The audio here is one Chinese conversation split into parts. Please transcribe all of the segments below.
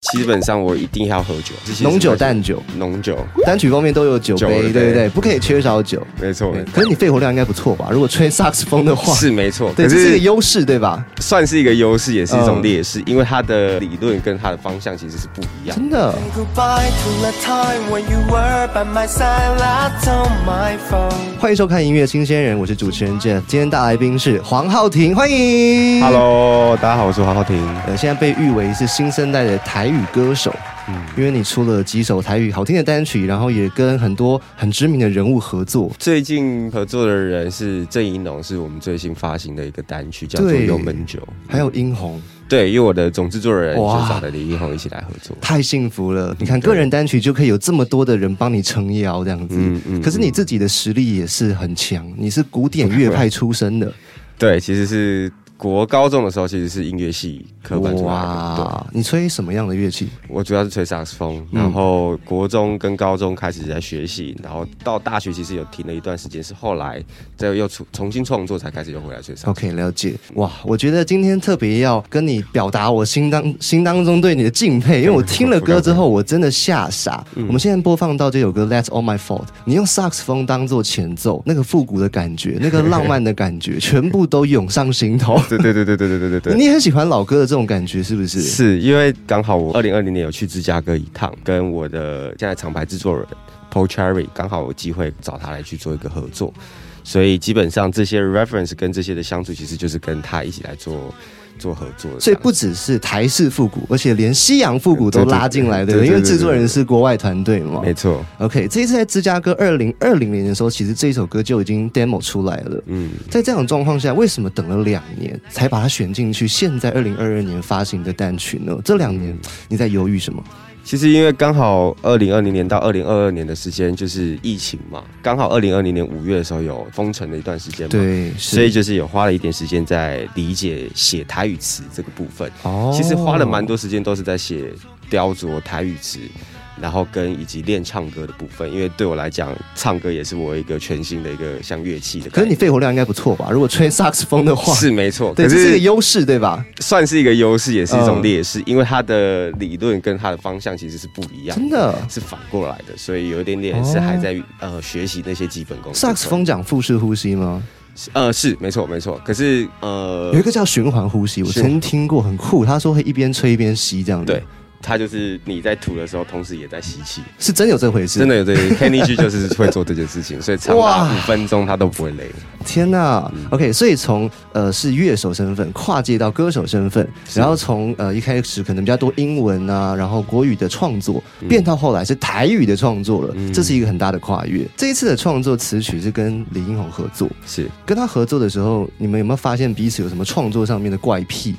基本上我一定要喝酒，浓酒淡酒，浓酒单曲方面都有酒杯，对不对？不可以缺少酒，没错。可是你肺活量应该不错吧？如果吹萨克斯风的话，是没错，对，这是一个优势，对吧？算是一个优势，也是一种劣势，因为它的理论跟它的方向其实是不一样。真的。欢迎收看音乐新鲜人，我是主持人 Jeff，今天大来宾是黄浩庭，欢迎。Hello，大家好，我是黄浩庭。呃，现在被誉为是新生代的台语歌手，嗯，因为你出了几首台语好听的单曲，然后也跟很多很知名的人物合作。最近合作的人是郑怡农，是我们最新发行的一个单曲，叫做《幽门酒》，还有殷红。对，因为我的总制作人就找了李英宏一起来合作，太幸福了。你看，个人单曲就可以有这么多的人帮你撑腰，这样子。嗯嗯。可是你自己的实力也是很强，你是古典乐派出身的。对，其实是。国高中的时候其实是音乐系科班出来的。你吹什么样的乐器？我主要是吹萨克斯风。然后国中跟高中开始在学习，然后到大学其实有停了一段时间，是后来再又重重新创作才开始又回来吹萨。OK，了解。哇，我觉得今天特别要跟你表达我心当心当中对你的敬佩，因为我听了歌之后 我真的吓傻。我们现在播放到这首歌《That's All My Fault》，你用萨克斯风当做前奏，那个复古的感觉，那个浪漫的感觉，全部都涌上心头。对对对对对对对对对，你很喜欢老歌的这种感觉是不是？是因为刚好我二零二零年有去芝加哥一趟，跟我的现在厂牌制作人 Paul Cherry 刚好有机会找他来去做一个合作，所以基本上这些 reference 跟这些的相处，其实就是跟他一起来做。做合作，所以不只是台式复古，而且连西洋复古都拉进来的，因为制作人是国外团队嘛。没错。OK，这一次在芝加哥二零二零年的时候，其实这一首歌就已经 demo 出来了。嗯，在这种状况下，为什么等了两年才把它选进去？现在二零二二年发行的单曲呢？这两年你在犹豫什么？其实因为刚好二零二零年到二零二二年的时间就是疫情嘛，刚好二零二零年五月的时候有封城的一段时间嘛，对，所以就是有花了一点时间在理解写台语词这个部分。哦，其实花了蛮多时间都是在写雕琢台语词。然后跟以及练唱歌的部分，因为对我来讲，唱歌也是我一个全新的一个像乐器的。可是你肺活量应该不错吧？如果吹萨克斯风的话，是没错，对，这是一个优势，对吧？算是一个优势，也是一种劣势，因为它的理论跟它的方向其实是不一样，真的是反过来的，所以有一点点是还在呃学习那些基本功。萨克斯风讲腹式呼吸吗？呃，是没错没错。可是呃，有一个叫循环呼吸，我曾经听过，很酷。他说会一边吹一边吸这样子。对。它就是你在吐的时候，同时也在吸气，是真有这回事？真的有这 Kenny G 就是会做这件事情，所以长达五分钟他都不会累。天哪！OK，所以从呃是乐手身份跨界到歌手身份，然后从呃一开始可能比较多英文啊，然后国语的创作，变到后来是台语的创作了，这是一个很大的跨越。这一次的创作词曲是跟李英宏合作，是跟他合作的时候，你们有没有发现彼此有什么创作上面的怪癖？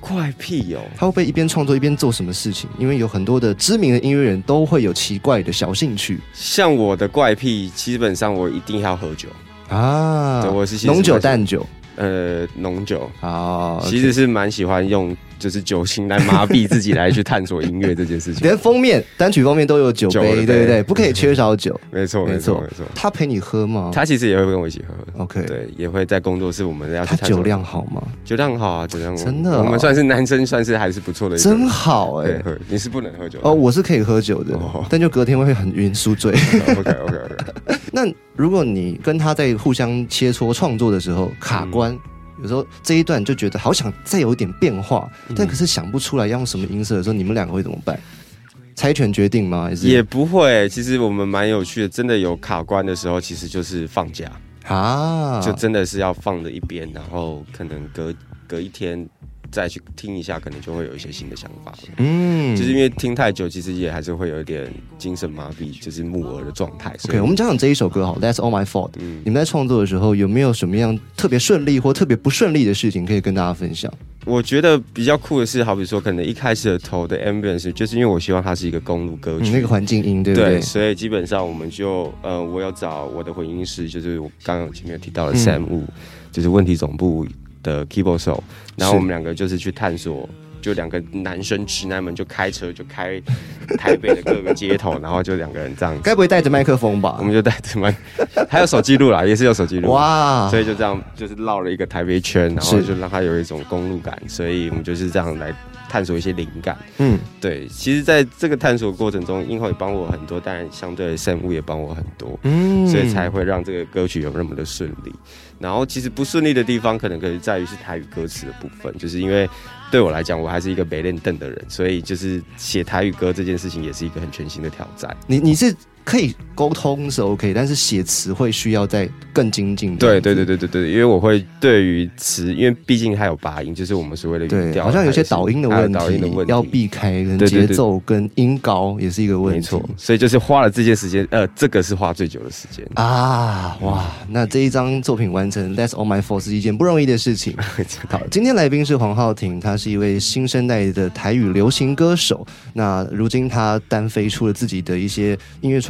怪癖哦，他会不会一边创作一边做什么事情？因为有很多的知名的音乐人都会有奇怪的小兴趣。像我的怪癖，基本上我一定要喝酒啊，我是浓酒淡酒，呃，浓酒啊，其实是蛮喜欢用。就是酒精来麻痹自己，来去探索音乐这件事情。连封面单曲封面都有酒杯，对不对？不可以缺少酒。没错，没错，没错。他陪你喝吗？他其实也会跟我一起喝。OK，对，也会在工作室，我们要去他酒量好吗？酒量好啊，酒量真的。我们算是男生，算是还是不错的。真好哎，你是不能喝酒哦，我是可以喝酒的，但就隔天会很晕，宿醉。OK，OK，OK。那如果你跟他在互相切磋创作的时候卡关？有时候这一段就觉得好想再有一点变化，但可是想不出来要用什么音色的时候，你们两个会怎么办？猜拳决定吗？还是也不会？其实我们蛮有趣的，真的有卡关的时候，其实就是放假啊，就真的是要放在一边，然后可能隔隔一天。再去听一下，可能就会有一些新的想法。嗯，就是因为听太久，其实也还是会有一点精神麻痹，就是木耳的状态。OK，我们讲讲这一首歌好，That's All My Fault。嗯，你们在创作的时候有没有什么样特别顺利或特别不顺利的事情可以跟大家分享？我觉得比较酷的是，好比说，可能一开始的头的 ambience，就是因为我希望它是一个公路歌曲，那个环境音，对不对？所以基本上我们就呃，我要找我的混音师，就是我刚刚前面提到的 Sam Wu，就是问题总部。的 keyboard 手，然后我们两个就是去探索，就两个男生直男们就开车就开台北的各个街头，然后就两个人这样，该不会带着麦克风吧？我们就带着麦，还有手机录啦，也是有手机录哇，所以就这样就是绕了一个台北圈，然后就让它有一种公路感，所以我们就是这样来。探索一些灵感。嗯，对，其实在这个探索过程中，英浩也帮我很多，当然相对圣物也帮我很多，嗯，所以才会让这个歌曲有那么的顺利。然后其实不顺利的地方，可能可能在于是台语歌词的部分，就是因为对我来讲，我还是一个没练凳的人，所以就是写台语歌这件事情也是一个很全新的挑战。你你是？可以沟通是 OK，但是写词会需要再更精进。对对对对对对，因为我会对于词，因为毕竟还有八音，就是我们所谓的对，好像有些导音的问题要避开，跟节奏跟音高也是一个问题。没错，所以就是花了这些时间，呃，这个是花最久的时间啊！哇，那这一张作品完成，That's All My Fault 是一件不容易的事情。好，今天来宾是黄浩庭，他是一位新生代的台语流行歌手。那如今他单飞出了自己的一些音乐创。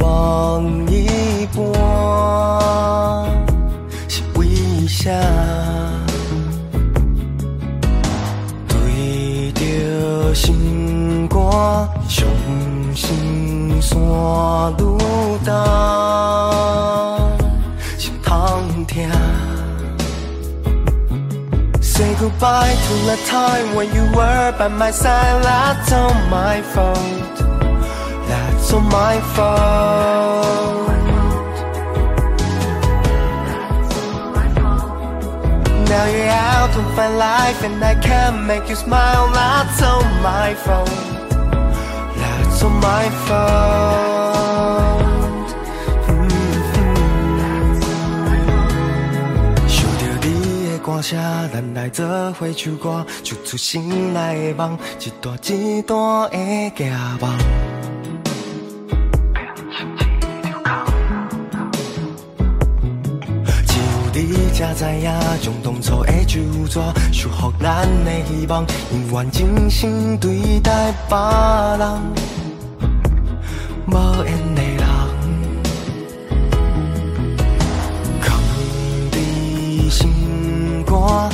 望一半是为啥？对着心肝，伤心山愈重，心痛痛。Say goodbye to the time when you were by my side. That's all my fault. That's all my fault. Now you're out of my life and I can't make you smile. That's all my fault. That's all my fault. 想着你的歌声，咱来做伙唱歌，唱出心内的梦，一段一段的寄望。才知影，将当初的旧纸收复咱的希望，永远真心对待别人，无缘的人，藏在心肝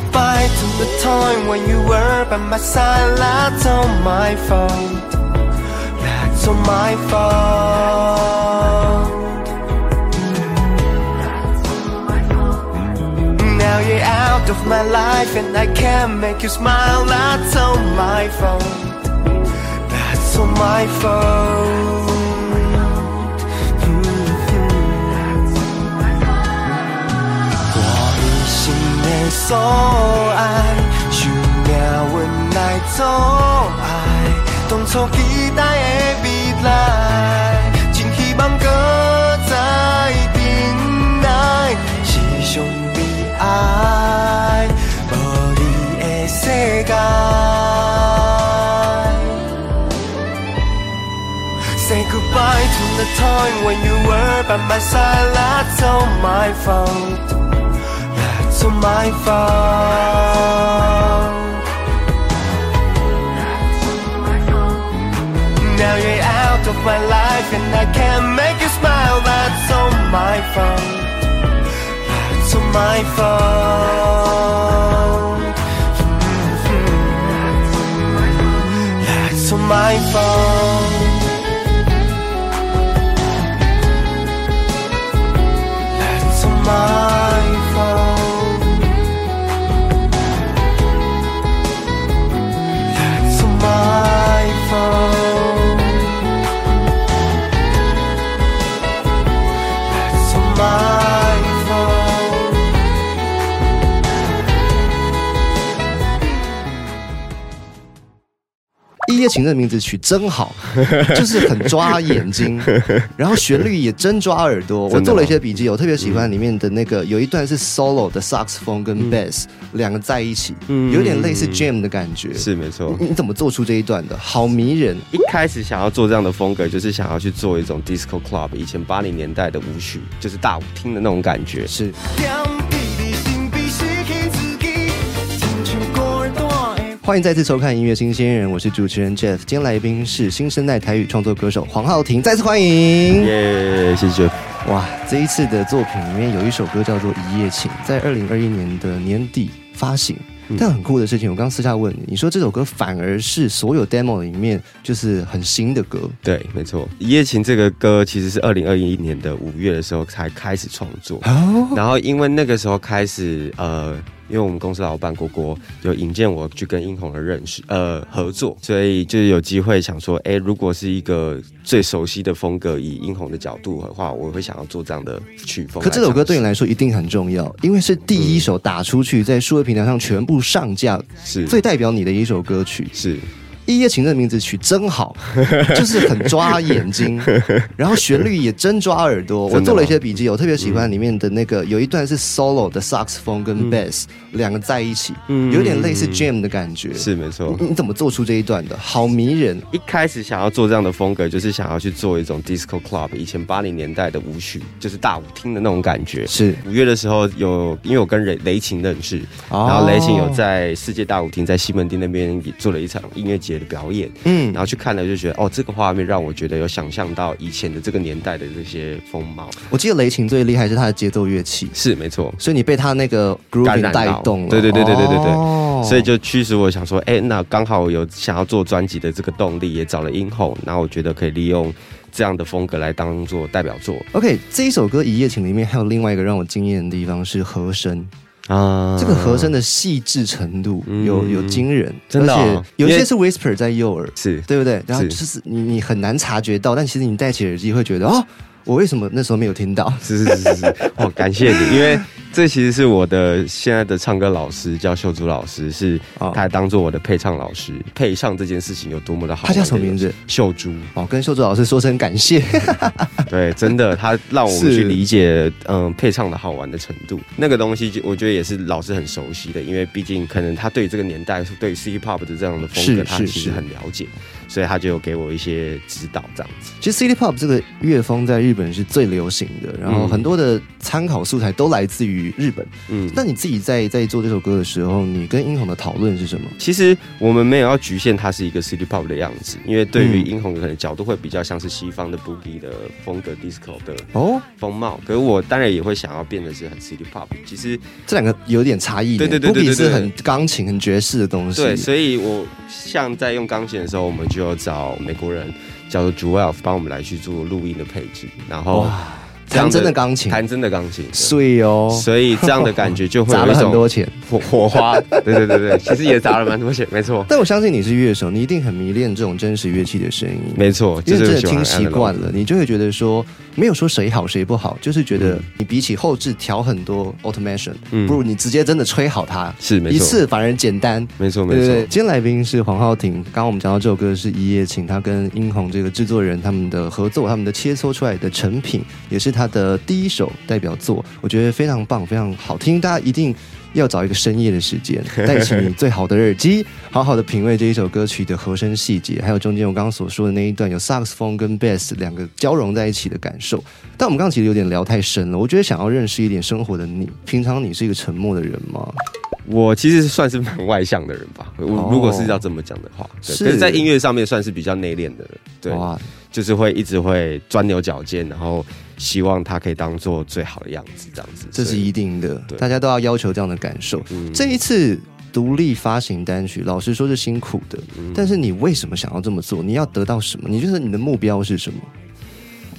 the time when you were by my side. That's all my fault. That's all my fault. Now you're out of my life and I can't make you smile. That's all my fault. That's all my fault. 所爱，想命运来阻碍，当初期待的未来，真希望搁再等来，是上悲哀，无你的世界。Say goodbye to the time when you were by my side. That's all my fault. All my fault. Now you're out of my life and I can't make you smile. That's all my fault. That's all my fault. 夜情的名字取真好，就是很抓眼睛，然后旋律也真抓耳朵。我做了一些笔记，我特别喜欢里面的那个有一段是 solo 的萨克斯风跟 bass 两个在一起，有点类似 jam 的感觉。是没错。你怎么做出这一段的？好迷人。一开始想要做这样的风格，就是想要去做一种 disco club，以前八零年代的舞曲，就是大舞厅的那种感觉。是。欢迎再次收看音乐新鲜人，我是主持人 Jeff，今天来宾是新生代台语创作歌手黄浩庭，再次欢迎。耶，谢谢 Jeff。哇，这一次的作品里面有一首歌叫做《一夜情》，在二零二一年的年底发行。但很酷的事情，我刚私下问你，你说这首歌反而是所有 demo 里面就是很新的歌。对，没错，《一夜情》这个歌其实是二零二一年的五月的时候才开始创作，然后因为那个时候开始呃。因为我们公司老板果果有引荐我去跟英红的认识，呃，合作，所以就是有机会想说，哎，如果是一个最熟悉的风格，以英红的角度的话，我会想要做这样的曲风。可这首歌对你来说一定很重要，因为是第一首打出去，在数位平台上全部上架，是最代表你的一首歌曲，是。一夜情这名字取真好，就是很抓眼睛，然后旋律也真抓耳朵。我做了一些笔记，我特别喜欢里面的那个有一段是 solo 的萨克斯风跟 bass 两个在一起，有点类似 jam 的感觉。是没错。你怎么做出这一段的？好迷人。一开始想要做这样的风格，就是想要去做一种 disco club，以前八零年代的舞曲，就是大舞厅的那种感觉。是五月的时候有，因为我跟雷雷琴认识，然后雷琴有在世界大舞厅在西门町那边也做了一场音乐节。的表演，嗯，然后去看了就觉得，哦，这个画面让我觉得有想象到以前的这个年代的这些风貌。我记得雷琴最厉害是他的节奏乐器，是没错，所以你被他那个 groove 带动了，对对对对对对对，所以就驱使我想说，哎，那刚好有想要做专辑的这个动力，也找了英后，然后我觉得可以利用这样的风格来当做代表作。OK，这一首歌《一夜情》里面还有另外一个让我惊艳的地方是和声。啊，这个和声的细致程度有有惊人，真的，有些是 whisper 在右耳，是对不对？然后就是你你很难察觉到，但其实你戴起耳机会觉得哦。我为什么那时候没有听到？是是是是是，哦，感谢你，因为这其实是我的现在的唱歌老师，叫秀珠老师，是他还当做我的配唱老师。配唱这件事情有多么的好？他叫什么名字？秀珠。哦，跟秀珠老师说声感谢。对，真的，他让我们去理解，嗯，配唱的好玩的程度。那个东西，就我觉得也是老师很熟悉的，因为毕竟可能他对这个年代，对 City Pop 的这样的风格，他其实很了解。所以他就有给我一些指导，这样子。其实 City Pop 这个乐风在日本是最流行的，然后很多的参考素材都来自于日本。嗯，那你自己在在做这首歌的时候，你跟英红的讨论是什么？其实我们没有要局限它是一个 City Pop 的样子，因为对于英红可能角度会比较像是西方的 Boogie 的风格，Disco 的哦风貌。可是我当然也会想要变得是很 City Pop。其实这两个有点差异。对对对对对，是很钢琴、很爵士的东西。对，所以我像在用钢琴的时候，我们就有找美国人叫做 Joel 帮我们来去做录音的配置，然后。弹真的钢琴，弹真的钢琴，所以哦，所以这样的感觉就会 砸了很多钱，火火花，对对对对，其实也砸了蛮多钱，没错。但我相信你是乐手，你一定很迷恋这种真实乐器的声音，没错，因为真的听习惯了，你就会觉得说，没有说谁好谁不好，就是觉得你比起后置调很多 automation，不如你直接真的吹好它，是没错，一次反而简单，没错没错。今天来宾是黄浩庭，刚刚我们讲到这首歌是一夜情，他跟殷红这个制作人他们的合作，他们的切磋出来的成品，也是他的第一首。代表作，我觉得非常棒，非常好听。大家一定要找一个深夜的时间，戴起你最好的耳机，好好的品味这一首歌曲的和声细节，还有中间我刚刚所说的那一段有萨克斯风跟 bass 两个交融在一起的感受。但我们刚刚其实有点聊太深了，我觉得想要认识一点生活的你，平常你是一个沉默的人吗？我其实算是蛮外向的人吧，如果是要这么讲的话，是在音乐上面算是比较内敛的人，对，就是会一直会钻牛角尖，然后。希望他可以当做最好的样子，这样子，这是一定的。大家都要要求这样的感受。这一次独立发行单曲，老实说是辛苦的。但是你为什么想要这么做？你要得到什么？你觉得你的目标是什么？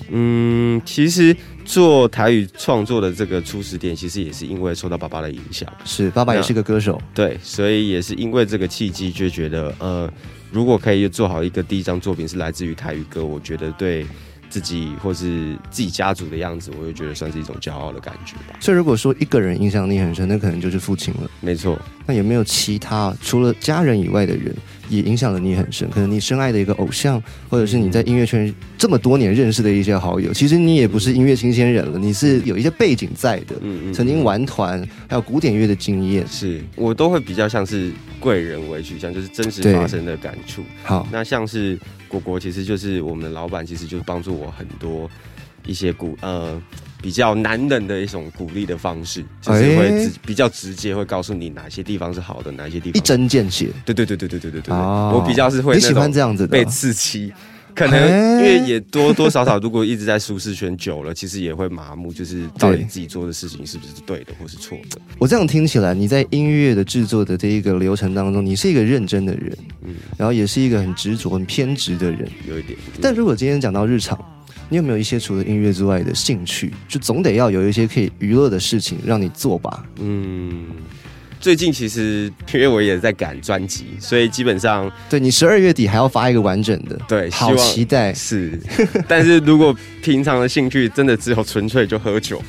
嗯，其实做台语创作的这个初始点，其实也是因为受到爸爸的影响。是，爸爸也是个歌手。对，所以也是因为这个契机，就觉得呃，如果可以做好一个第一张作品是来自于台语歌，我觉得对。自己或是自己家族的样子，我就觉得算是一种骄傲的感觉吧。所以，如果说一个人影响力很深，那可能就是父亲了。没错。那有没有其他除了家人以外的人，也影响了你很深。可能你深爱的一个偶像，或者是你在音乐圈这么多年认识的一些好友，其实你也不是音乐新鲜人了，你是有一些背景在的。嗯嗯，曾经玩团，还有古典乐的经验，是我都会比较像是贵人为取向，就是真实发生的感触。好，那像是果果，其实就是我们的老板，其实就是帮助我很多一些古呃。比较男人的一种鼓励的方式，就是会直比较直接，会告诉你哪些地方是好的，哪些地方一针见血。对对对对对对对对我比较是会喜欢这样子被刺激，可能因为也多多少少，如果一直在舒适圈久了，其实也会麻木，就是到底自己做的事情是不是对的，或是错的。我这样听起来，你在音乐的制作的这一个流程当中，你是一个认真的人，嗯，然后也是一个很执着、很偏执的人，有一点。但如果今天讲到日常。你有没有一些除了音乐之外的兴趣？就总得要有一些可以娱乐的事情让你做吧。嗯，最近其实因为我也在赶专辑，所以基本上对你十二月底还要发一个完整的，对，好期待。是，但是如果平常的兴趣真的只有纯粹就喝酒。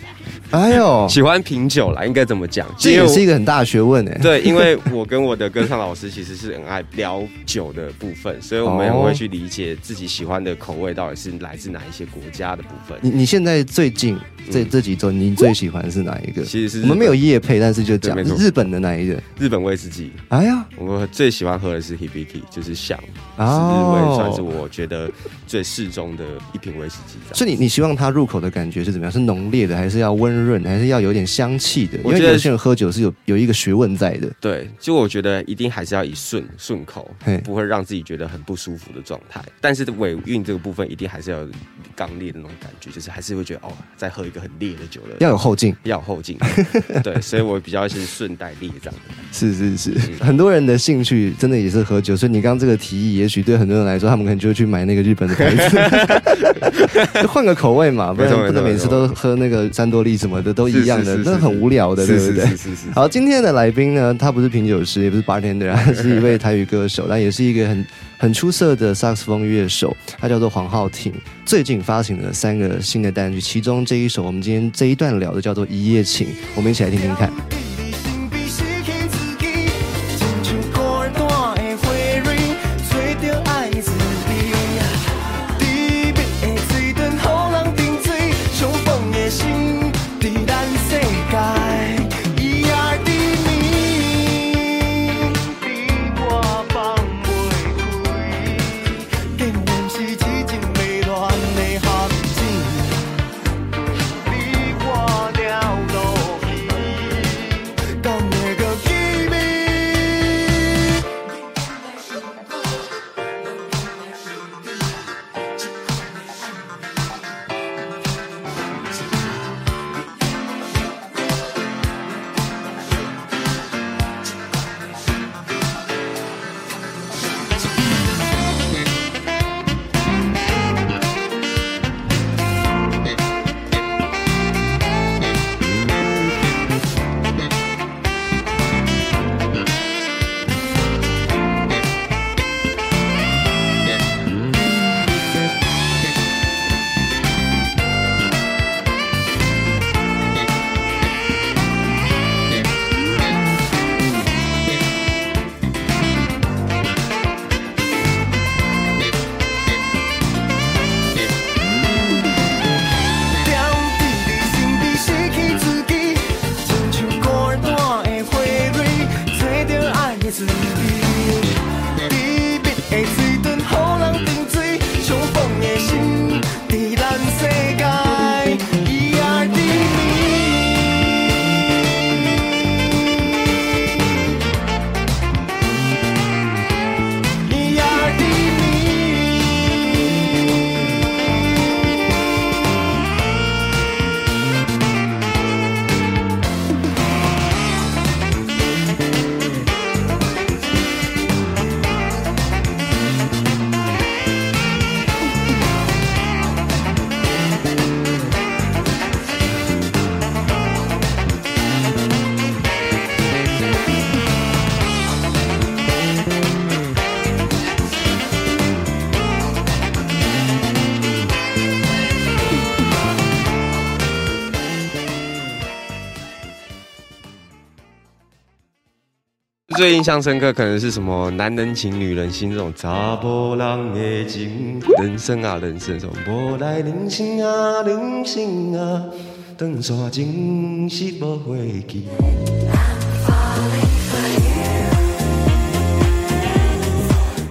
哎呦，喜欢品酒啦，应该怎么讲？这也是一个很大的学问哎。对，因为我跟我的歌唱老师其实是很爱聊酒的部分，所以我们也会去理解自己喜欢的口味到底是来自哪一些国家的部分。你你现在最近这这几周，你最喜欢是哪一个？其实是我们没有夜配，但是就讲日本的哪一个？日本威士忌。哎呀，我最喜欢喝的是 Hibiki，就是香，是日威，算是我觉得最适中的一瓶威士忌。所以你你希望它入口的感觉是怎么样？是浓烈的，还是要温？润还是要有点香气的，因为有些人喝酒是有有一个学问在的。对，就我觉得一定还是要以顺顺口，不会让自己觉得很不舒服的状态。但是尾韵这个部分一定还是要刚烈的那种感觉，就是还是会觉得哦，再喝一个很烈的酒了，要有后劲，要有后劲。对，所以我比较是顺带烈这样的。是是是，很多人的兴趣真的也是喝酒，所以你刚刚这个提议，也许对很多人来说，他们可能就会去买那个日本的牌子，换个口味嘛，不然不能每次都喝那个三多利什么的都一样的，那很无聊的，对不对？是是是。好，今天的来宾呢，他不是品酒师，也不是 bartender，他 是一位台语歌手，但也是一个很很出色的萨克斯风乐手，他叫做黄浩庭。最近发行了三个新的单曲，其中这一首我们今天这一段聊的叫做《一夜情》，我们一起来听听看。最印象深刻可能是什么男人情女人心这种查甫人的情，人生啊人生，什么无来人生啊人生啊，长山情是无回去。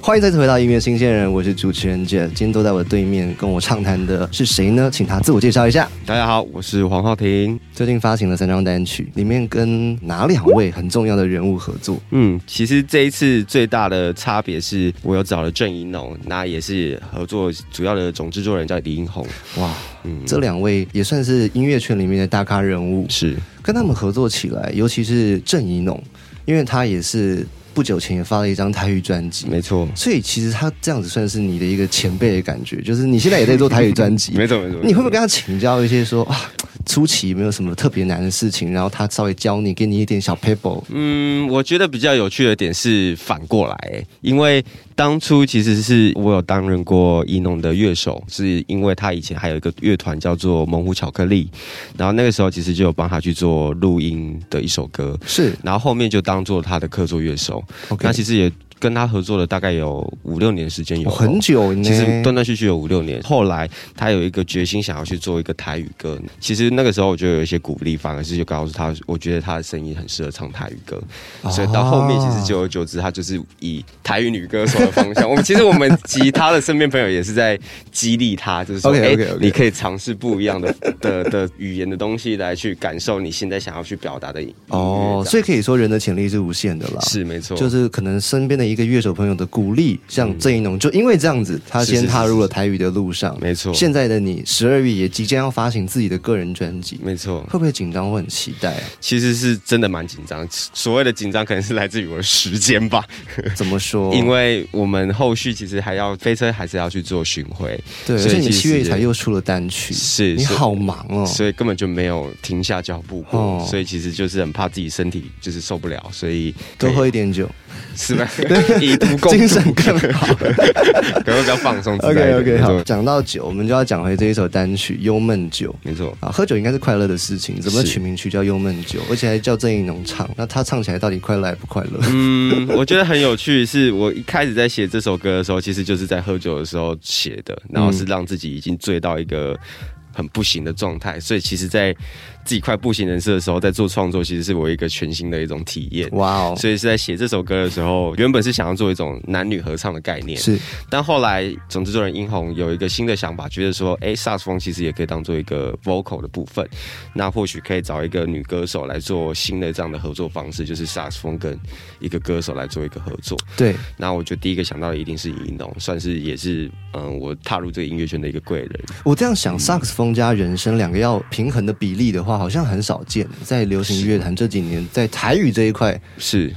欢迎再次回到音乐新鲜人，我是主持人 Jet。今天坐在我的对面跟我畅谈的是谁呢？请他自我介绍一下。大家好，我是黄浩庭。最近发行了三张单曲，里面跟哪两位很重要的人物合作？嗯，其实这一次最大的差别是我有找了郑怡农，那也是合作主要的总制作人叫李英宏。哇，嗯，这两位也算是音乐圈里面的大咖人物。是跟他们合作起来，尤其是郑怡农，因为他也是。不久前也发了一张台语专辑，没错。所以其实他这样子算是你的一个前辈的感觉，就是你现在也在做台语专辑，没错没错。你会不会跟他请教一些说啊？初期有没有什么特别难的事情，然后他稍微教你，给你一点小 paper。嗯，我觉得比较有趣的点是反过来，因为当初其实是我有担任过伊农的乐手，是因为他以前还有一个乐团叫做猛虎巧克力，然后那个时候其实就有帮他去做录音的一首歌，是，然后后面就当做他的客座乐手。那其实也。跟他合作了大概有五六年时间，有很久，其实断断续续有五六年。后来他有一个决心，想要去做一个台语歌。其实那个时候我就有一些鼓励，反而是就告诉他，我觉得他的声音很适合唱台语歌。所以到后面，其实久而久之，他就是以台语女歌手的方向。我们其实我们及他的身边朋友也是在激励他，就是说，哎，你可以尝试不一样的的的语言的东西来去感受你现在想要去表达的。哦，所以可以说人的潜力是无限的了。是没错，就是可能身边的。一个乐手朋友的鼓励，像郑一农，就因为这样子，他先踏入了台语的路上。没错，现在的你十二月也即将要发行自己的个人专辑。没错，会不会紧张？我很期待啊？其实是真的蛮紧张。所谓的紧张，可能是来自于我的时间吧。怎么说？因为我们后续其实还要飞车，还是要去做巡回。对，而且你七月才又出了单曲，是你好忙哦，所以根本就没有停下脚步过。所以其实就是很怕自己身体就是受不了，所以多喝一点酒。是吧？以毒攻精神更好，可能比较放松。OK OK，好。讲到酒，我们就要讲回这一首单曲《忧闷酒》。没错啊，喝酒应该是快乐的事情，怎么取名曲叫《忧闷酒》，而且还叫郑义农唱？那他唱起来到底快乐还不快乐？嗯，我觉得很有趣。是我一开始在写这首歌的时候，其实就是在喝酒的时候写的，然后是让自己已经醉到一个很不行的状态，所以其实，在自己快不行人设的时候，在做创作，其实是我一个全新的一种体验。哇哦！所以是在写这首歌的时候，原本是想要做一种男女合唱的概念，是。但后来总制作人殷红有一个新的想法，觉得说，哎，萨克斯风其实也可以当做一个 vocal 的部分，那或许可以找一个女歌手来做新的这样的合作方式，就是萨克斯风跟一个歌手来做一个合作。对。那我觉得第一个想到的一定是殷农，算是也是嗯，我踏入这个音乐圈的一个贵人。我这样想，萨克斯风加人声两个要平衡的比例的话，好像很少见。在流行乐坛这几年，在台语这一块是，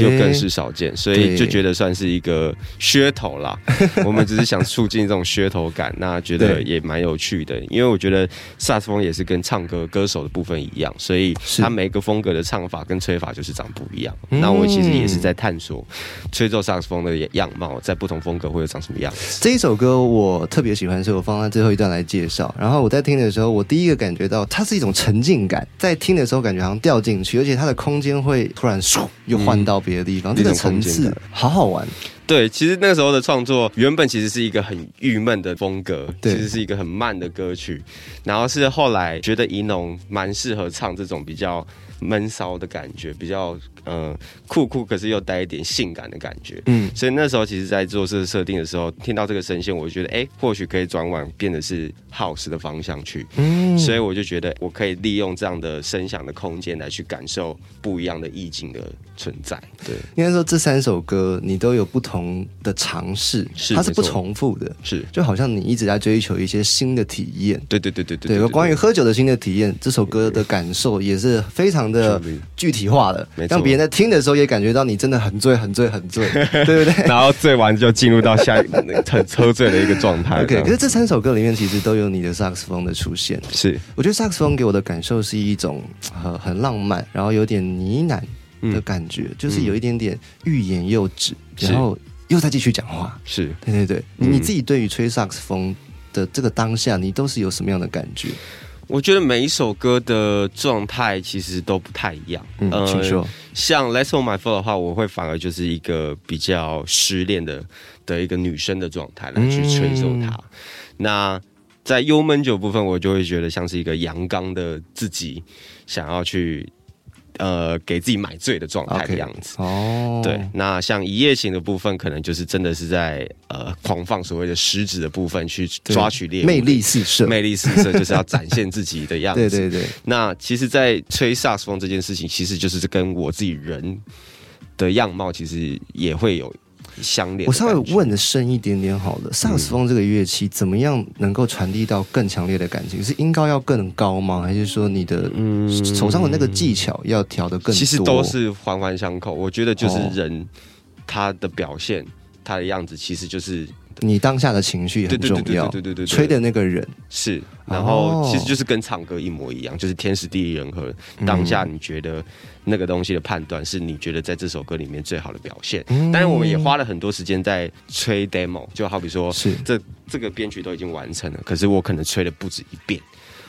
就更是少见，所以就觉得算是一个噱头啦。我们只是想促进这种噱头感，那觉得也蛮有趣的。因为我觉得萨克斯风也是跟唱歌歌手的部分一样，所以他每个风格的唱法跟吹法就是长不一样。那我其实也是在探索吹奏萨克斯风的样貌，在不同风格会有长什么样子。这一首歌我特别喜欢，所以我放在最后一段来介绍。然后我在听的时候，我第一个感觉到它是一种沉浸感，在。听的时候感觉好像掉进去，而且它的空间会突然唰又换到别的地方，这个层次好好玩。对，其实那个时候的创作原本其实是一个很郁闷的风格，其实是一个很慢的歌曲，然后是后来觉得怡农蛮适合唱这种比较。闷骚的感觉，比较嗯酷酷，可是又带一点性感的感觉。嗯，所以那时候其实，在做这个设定的时候，听到这个声线，我就觉得，哎，或许可以转往，变得是 house 的方向去。嗯，所以我就觉得，我可以利用这样的声响的空间来去感受不一样的意境的存在。对，应该说这三首歌你都有不同的尝试，是它是不重复的，是就好像你一直在追求一些新的体验。对对对对对，对，关于喝酒的新的体验，这首歌的感受也是非常。的具体化的，让别人在听的时候也感觉到你真的很醉、很醉、很醉，对不对？然后醉完就进入到下很喝醉的一个状态。OK，可是这三首歌里面其实都有你的萨克斯风的出现。是，我觉得萨克斯风给我的感受是一种很很浪漫，然后有点呢喃的感觉，就是有一点点欲言又止，然后又再继续讲话。是对对对，你自己对于吹萨克斯风的这个当下，你都是有什么样的感觉？我觉得每一首歌的状态其实都不太一样。嗯，请说。像《Let's On My f o l》的话，我会反而就是一个比较失恋的的一个女生的状态来去吹奏它。那在幽闷酒部分，我就会觉得像是一个阳刚的自己想要去。呃，给自己买醉的状态的样子哦。对，那像一夜情的部分，可能就是真的是在呃狂放所谓的食指的部分去抓取猎物，魅力四射，魅力四射就是要展现自己的样子。对对对。那其实，在吹萨克斯风这件事情，其实就是跟我自己人的样貌，其实也会有。相连。我稍微问的深一点点好了，萨克斯风这个乐器怎么样能够传递到更强烈的感情？是音高要更高吗？还是说你的手上的那个技巧要调的更？其实都是环环相扣。我觉得就是人他的表现，他的样子，其实就是。你当下的情绪很重要，对对对，吹的那个人是，然后其实就是跟唱歌一模一样，就是天时地利人和。当下你觉得那个东西的判断，是你觉得在这首歌里面最好的表现。当然，我们也花了很多时间在吹 demo，就好比说，是这这个编曲都已经完成了，可是我可能吹了不止一遍。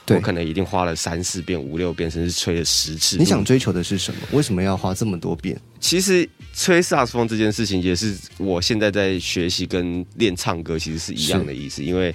我可能一定花了三四遍、五六遍，甚至吹了十次。你想追求的是什么？为什么要花这么多遍？其实吹萨克斯风这件事情，也是我现在在学习跟练唱歌，其实是一样的意思。因为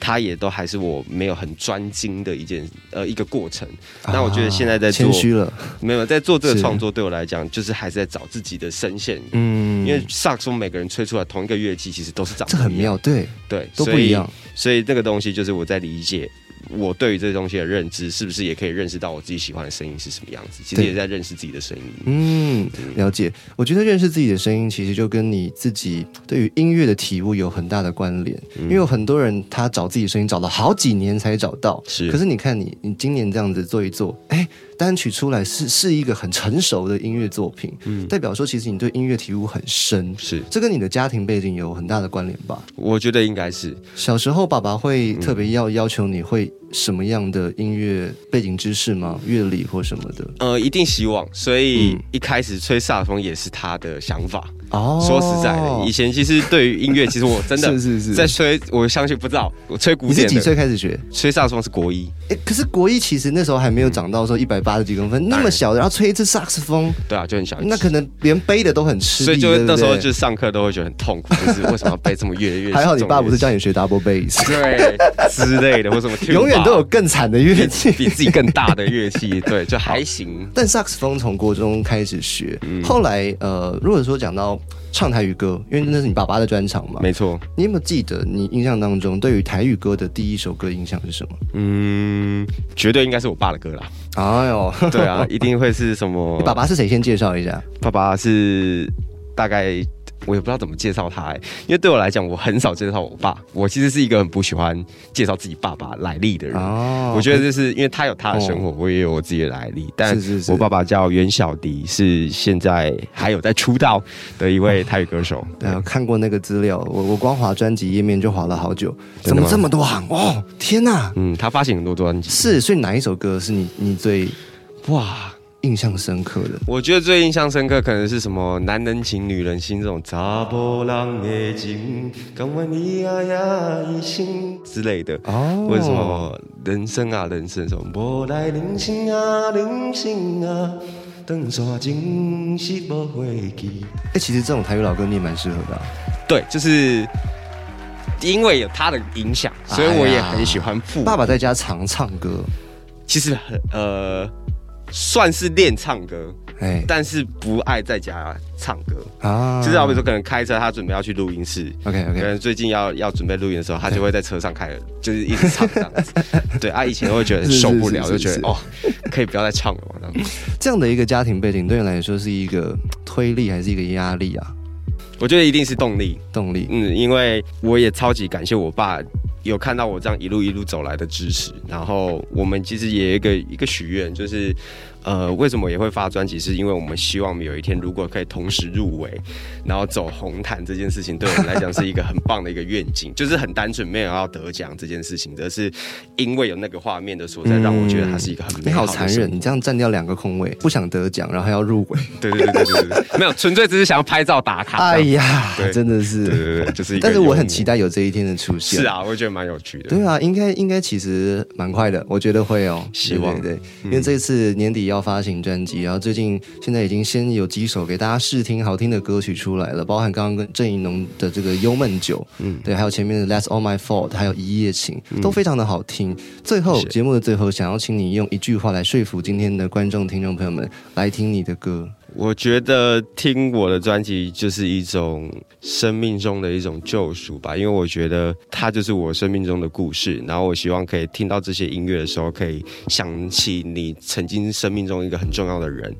它也都还是我没有很专精的一件呃一个过程。那我觉得现在在谦虚了，没有在做这个创作，对我来讲，就是还是在找自己的声线。嗯，因为萨克斯风每个人吹出来同一个乐器，其实都是长这很妙，对对，都不一样。所以这个东西就是我在理解。我对于这东西的认知，是不是也可以认识到我自己喜欢的声音是什么样子？其实也在认识自己的声音。嗯，了解。我觉得认识自己的声音，其实就跟你自己对于音乐的体悟有很大的关联。因为有很多人他找自己声音找了好几年才找到，是。可是你看你，你今年这样子做一做，哎。单曲出来是是一个很成熟的音乐作品，嗯，代表说其实你对音乐体悟很深，是这跟你的家庭背景有很大的关联吧？我觉得应该是小时候爸爸会特别要要求你会什么样的音乐背景知识吗？乐理或什么的？呃，一定希望，所以一开始吹萨风也是他的想法。哦，说实在的，以前其实对于音乐，其实我真的 是是是在吹，我相信不知道我吹古典。你是几岁开始学？吹萨克斯风是国一。哎，可是国一其实那时候还没有长到说一百八十几公分那么小的，然后吹一次萨克斯风，对啊，就很小。那可能连背的都很吃力，所以就那时候就上课都会觉得很痛苦，就是为什么要背这么越越？还好你爸不是叫你学 double bass，对之类的，或什么 永远都有更惨的乐器，比自己更大的乐器，对，就还行。但萨克斯风从国中开始学，后来呃，如果说讲到。唱台语歌，因为那是你爸爸的专场嘛。没错。你有没有记得你印象当中对于台语歌的第一首歌印象是什么？嗯，绝对应该是我爸的歌啦。哎呦，对啊，一定会是什么？你爸爸是谁？先介绍一下。爸爸是大概。我也不知道怎么介绍他，因为对我来讲，我很少介绍我爸。我其实是一个很不喜欢介绍自己爸爸来历的人。哦，我觉得这是因为他有他的生活，我也有我自己的来历。但是我爸爸叫袁小迪，是现在还有在出道的一位泰语歌手。对啊，看过那个资料，我我光滑专辑页面就滑了好久。怎么这么多行？哦，天哪！嗯，他发行很多专辑。是，所以哪一首歌是你你最哇？印象深刻的，我觉得最印象深刻可能是什么“男人情，女人心”这种查波浪的情，敢问你呀呀一心之类的哦。为什么人生啊人生什么无来人生啊人生啊。哎，其实这种台语老歌你也蛮适合的。对，就是因为有他的影响，所以我也很喜欢。爸爸在家常唱歌，其实很呃。算是练唱歌，哎，但是不爱在家唱歌啊。就是好比说，可能开车，他准备要去录音室，OK OK。可能最近要要准备录音的时候，他就会在车上开，就是一直唱这样子。对啊，以前会觉得受不了，就觉得哦，可以不要再唱了嘛。这样的一个家庭背景，对你来说是一个推力还是一个压力啊？我觉得一定是动力，动力。嗯，因为我也超级感谢我爸。有看到我这样一路一路走来的支持，然后我们其实也一个一个许愿，就是呃，为什么也会发专辑？是因为我们希望有一天如果可以同时入围，然后走红毯这件事情，对我们来讲是一个很棒的一个愿景，就是很单纯没有要得奖这件事情，而是因为有那个画面的所在，让我觉得它是一个很美好。你好残忍，你这样占掉两个空位，不想得奖，然后还要入围。对对对对对对，没有，纯粹只是想要拍照打卡。哎呀，真的是，对对对，就是。但是我很期待有这一天的出现。是啊，我觉得蛮有趣的。对啊，应该应该其实蛮快的，我觉得会哦。希望对，因为这次年底要发行专辑，然后最近现在已经先有几首给大家试听好听的歌曲出来了，包含刚刚跟郑怡农的这个《幽梦酒》，嗯，对，还有前面的《That's All My Fault》，还有一夜情，都非常的好听。最后节目的最后，想要请你用一句话来说服今天的观众听众朋友们来听你的歌。我觉得听我的专辑就是一种生命中的一种救赎吧，因为我觉得它就是我生命中的故事。然后我希望可以听到这些音乐的时候，可以想起你曾经生命中一个很重要的人，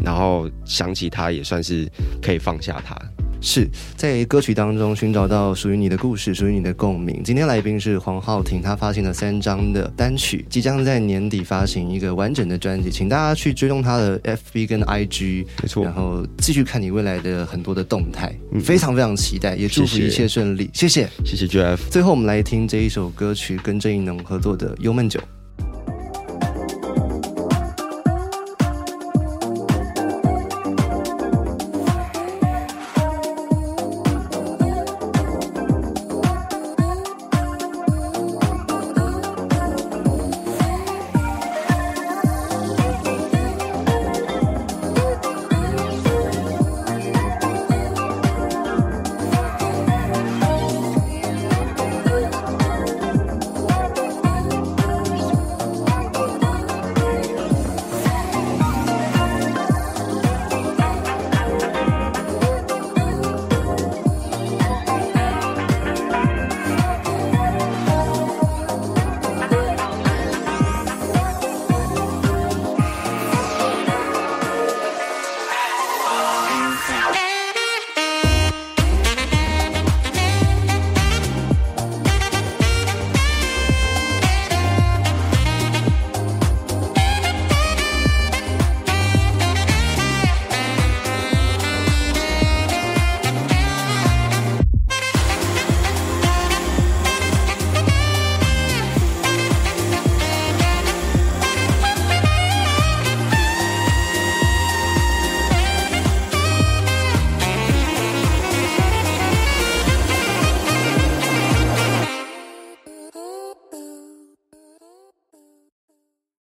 然后想起他也算是可以放下他。是在歌曲当中寻找到属于你的故事，属于你的共鸣。今天来宾是黄浩庭，他发行了三张的单曲，即将在年底发行一个完整的专辑，请大家去追踪他的 FB 跟 IG，没错，然后继续看你未来的很多的动态，非常非常期待，也祝福一切顺利。谢谢，谢谢 Jeff。最后我们来听这一首歌曲，跟郑怡农合作的《幽闷酒》。